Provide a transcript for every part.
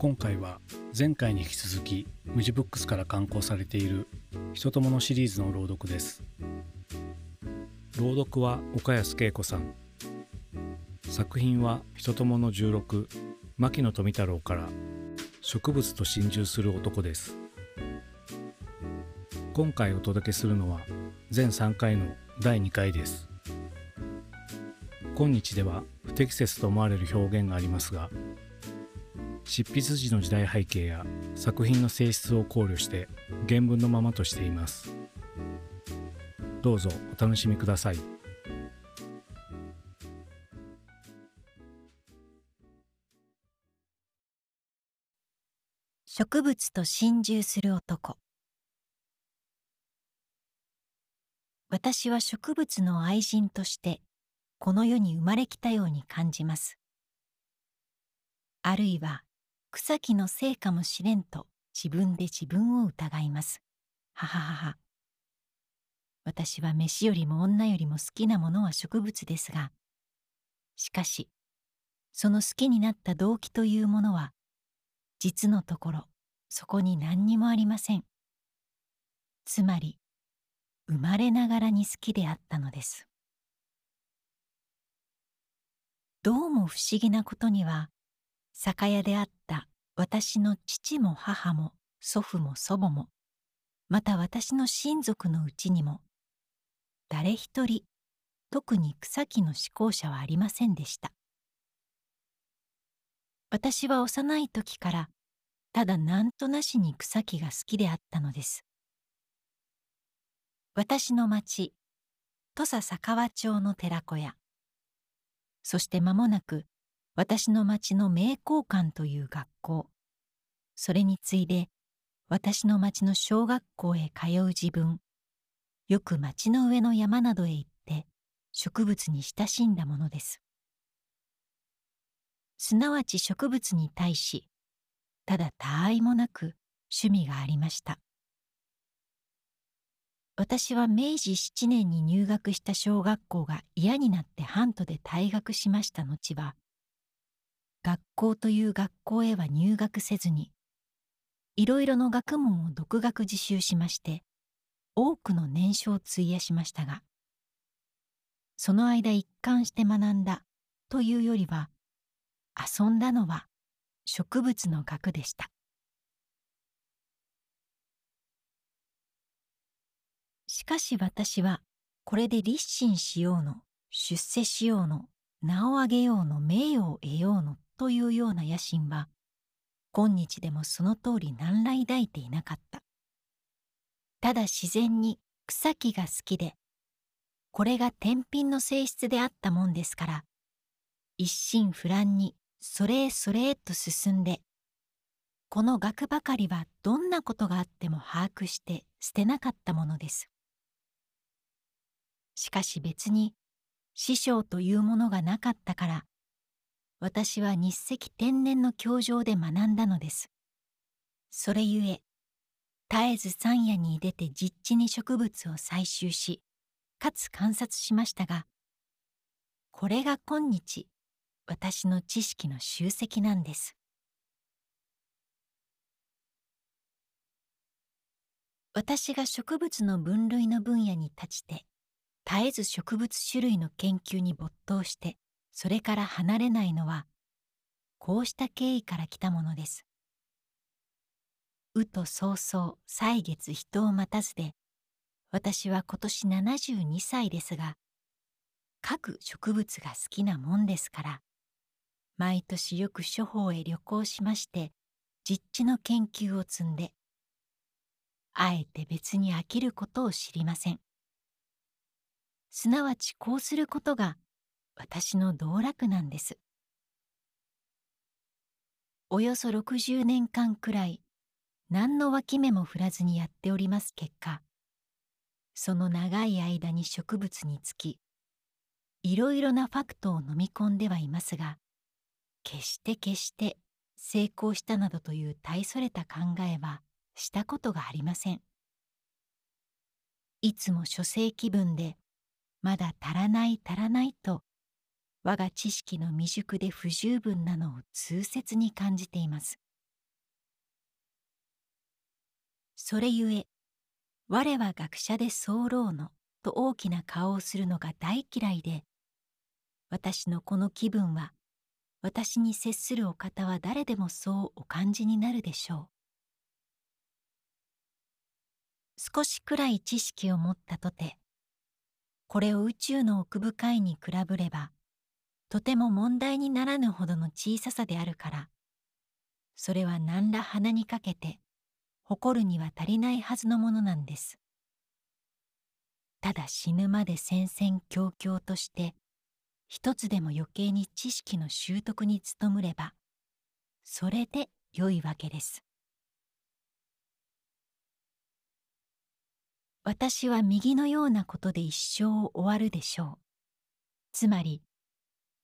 今回は前回に引き続きムジブックスから刊行されている人とものシリーズの朗読です。朗読は岡安恵子さん。作品は人ともの16牧野富太郎から植物と心中する男です。今回お届けするのは全3回の第2回です。今日では不適切と思われる表現がありますが執筆時の時代背景や作品の性質を考慮して原文のままとしています。どうぞお楽しみください。植物と心中する男。私は植物の愛人としてこの世に生まれきたように感じます。あるいは草木のせいかもしれんと自分で自分を疑います。はははは。私は飯よりも女よりも好きなものは植物ですがしかしその好きになった動機というものは実のところそこに何にもありません。つまり生まれながらに好きであったのです。どうも不思議なことには酒屋であった私の父も母も祖父も祖母もまた私の親族のうちにも誰一人特に草木の思考者はありませんでした。私は幼い時からただなんとなしに草木が好きであったのです。私の町土佐佐川町の寺子屋。そして間もなく私の町の名教館という学校。それに次いで私の町の小学校へ通う自分。よく町の上の山などへ行って植物に親しんだものです。すなわち植物に対しただ他愛もなく趣味がありました。私は明治7年に入学した小学校が嫌になって半途で退学しました後は学校という学校へは入学せずにいろいろの学問を独学自習しまして多くの年少を費やしましたがその間一貫して学んだというよりは遊んだのは植物の学でした。しかし私はこれで立身しようの出世しようの名を上げようの名誉を得ようのというような野心は今日でもその通り何ら抱いていなかった。ただ自然に草木が好きでこれが天品の性質であったもんですから一心不乱にそれへそれへと進んでこの学ばかりはどんなことがあっても把握して捨てなかったものです。しかし別に師匠というものがなかったから私は日赤天然の教場で学んだのです。それゆえ絶えず山野に出て実地に植物を採集しかつ観察しましたがこれが今日私の知識の集積なんです。私が植物の分類の分野に立ちて絶えず植物種類の研究に没頭してそれから離れないのはこうした経緯から来たものです。うと早々歳月人を待たずで私は今年72歳ですが各植物が好きなもんですから毎年よく処方へ旅行しまして実地の研究を積んであえて別に飽きることを知りません。すなわちこうすることが私の道楽なんです。およそ60年間くらい何の脇目も振らずにやっております結果その長い間に植物につきいろいろなファクトを飲み込んではいますが決して決して成功したなどという大それた考えはしたことがありません。いつも書生気分でまだ足らない足らないと我が知識の未熟で不十分なのを痛切に感じています。それゆえ我は学者で候のと大きな顔をするのが大嫌いで私のこの気分は私に接するお方は誰でもそうお感じになるでしょう少しくらい知識を持ったとてこれを宇宙の奥深いに比べればとても問題にならぬほどの小ささであるから。それは何ら鼻にかけて誇るには足りないはずのものなんです。ただ死ぬまで戦々恐々として一つでも余計に知識の習得に努むればそれで良いわけです。私は右のようなことで一生終わるでしょう。つまり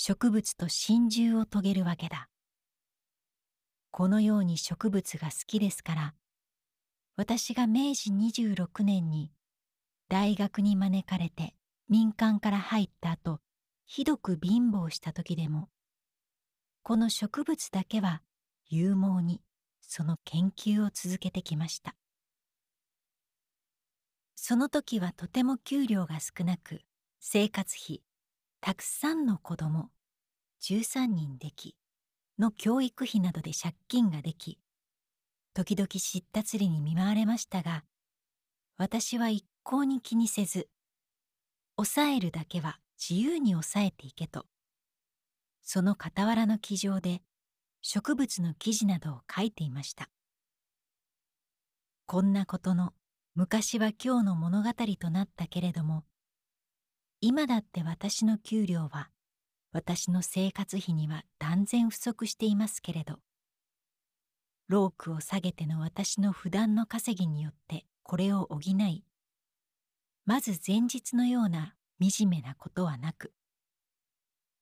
植物と心中を遂げるわけだ。このように植物が好きですから私が明治26年に大学に招かれて民間から入った後ひどく貧乏した時でもこの植物だけは勇猛にその研究を続けてきました。その時はとても給料が少なく生活費たくさんの子供13人できの教育費などで借金ができ時々知った釣りに見舞われましたが私は一向に気にせず抑えるだけは自由に抑えていけとその傍らの記上で植物の記事などを書いていました。こんなことの昔は今日の物語となったけれども今だって私の給料は私の生活費には断然不足していますけれどロークを下げての私の普段の稼ぎによってこれを補いまず前日のような惨めなことはなく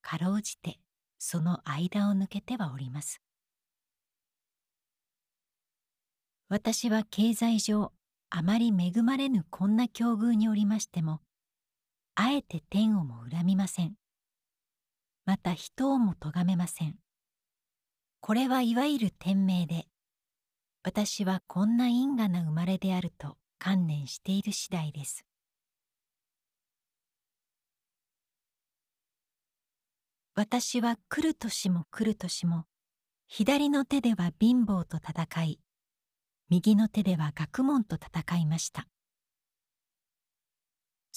かろうじてその間を抜けてはおります。私は経済上あまり恵まれぬこんな境遇におりましてもあえて天をも恨みません。また人をも咎めません。これはいわゆる天命で私はこんな因果な生まれであると観念している次第です。私は来る年も来る年も左の手では貧乏と戦い右の手では学問と戦いました。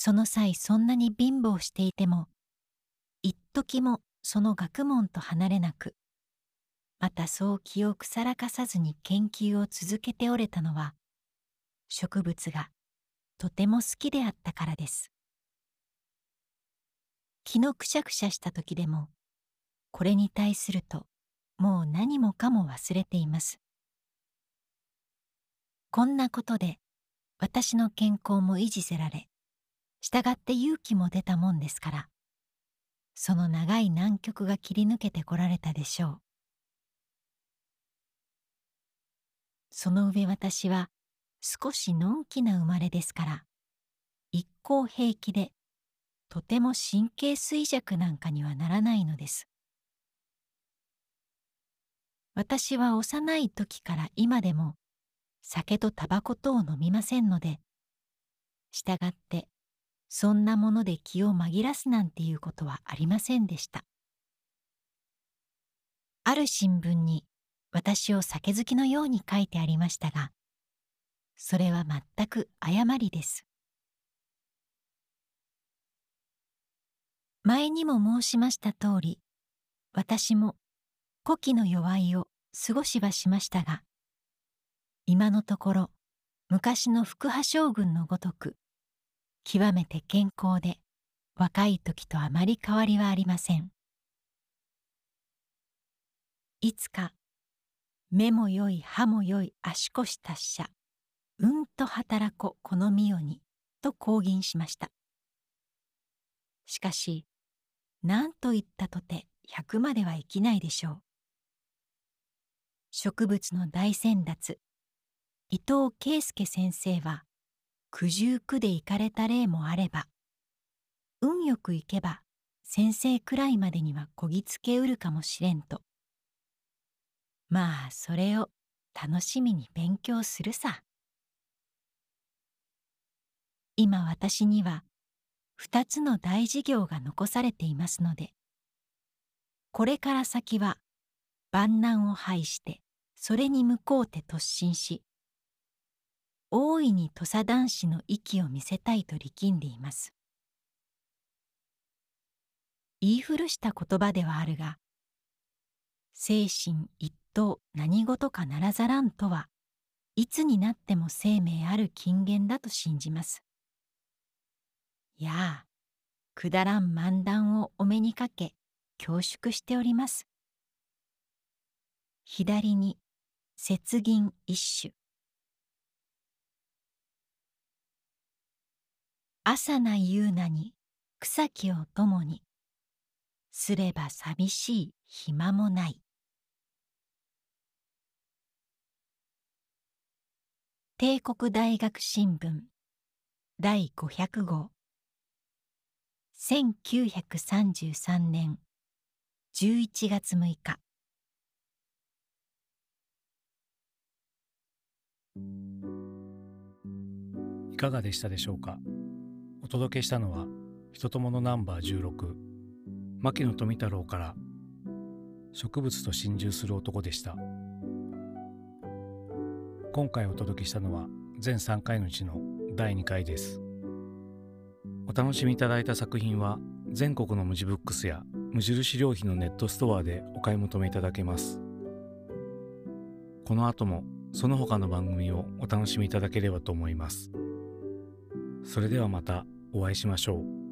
その際そんなに貧乏していても一時もその学問と離れなくまたそう気を腐らかさずに研究を続けておれたのは植物がとても好きであったからです。気のくしゃくしゃした時でもこれに対するともう何もかも忘れています。こんなことで私の健康も維持せられ従って勇気も出たもんですからその長い難局が切り抜けてこられたでしょうその上私は少しのんきな生まれですから一向平気でとても神経衰弱なんかにはならないのです。私は幼い時から今でも酒とタバコとを飲みませんので、したがってそんなもので気を紛らすなんていうことはありませんでした。ある新聞に私を酒好きのように書いてありましたが、それは全く誤りです。前にも申しました通り私も古希の弱いを過ごしはしましたが今のところ昔の福波将軍のごとく極めて健康で若い時とあまり変わりはありませんいつか目もよい歯もよい足腰達者うんと働ここのみよにと公言しましたしかし何と言ったとて100まではいきないでしょう。植物の大先達伊藤圭介先生は九十九で行かれた例もあれば運よく行けば先生くらいまでにはこぎつけうるかもしれんと。まあそれを楽しみに勉強するさ。今私には二つの大事業が残されていますのでこれから先は万難を排してそれに向こうて突進し大いに土佐男子の息を見せたいと力んでいます言い古した言葉ではあるが精神一等何事かならざらんとはいつになっても生命ある金言だと信じます。やあ、くだらん漫談をお目にかけ恐縮しております。左に雪銀一種。朝な夕なに草木を共にすれば寂しい暇もない。帝国大学新聞第500号。1933年11月6日。いかがでしたでしょうか？届けしたのは人とものナンバー16牧野富太郎から植物と心中する男でした。今回お届けしたのは全3回のうちの第2回です。お楽しみいただいた作品は全国の無地ブックスや無印良品のネットストアでお買い求めいただけます。この後もその他の番組をお楽しみいただければと思います。それではまた。お会いしましょう。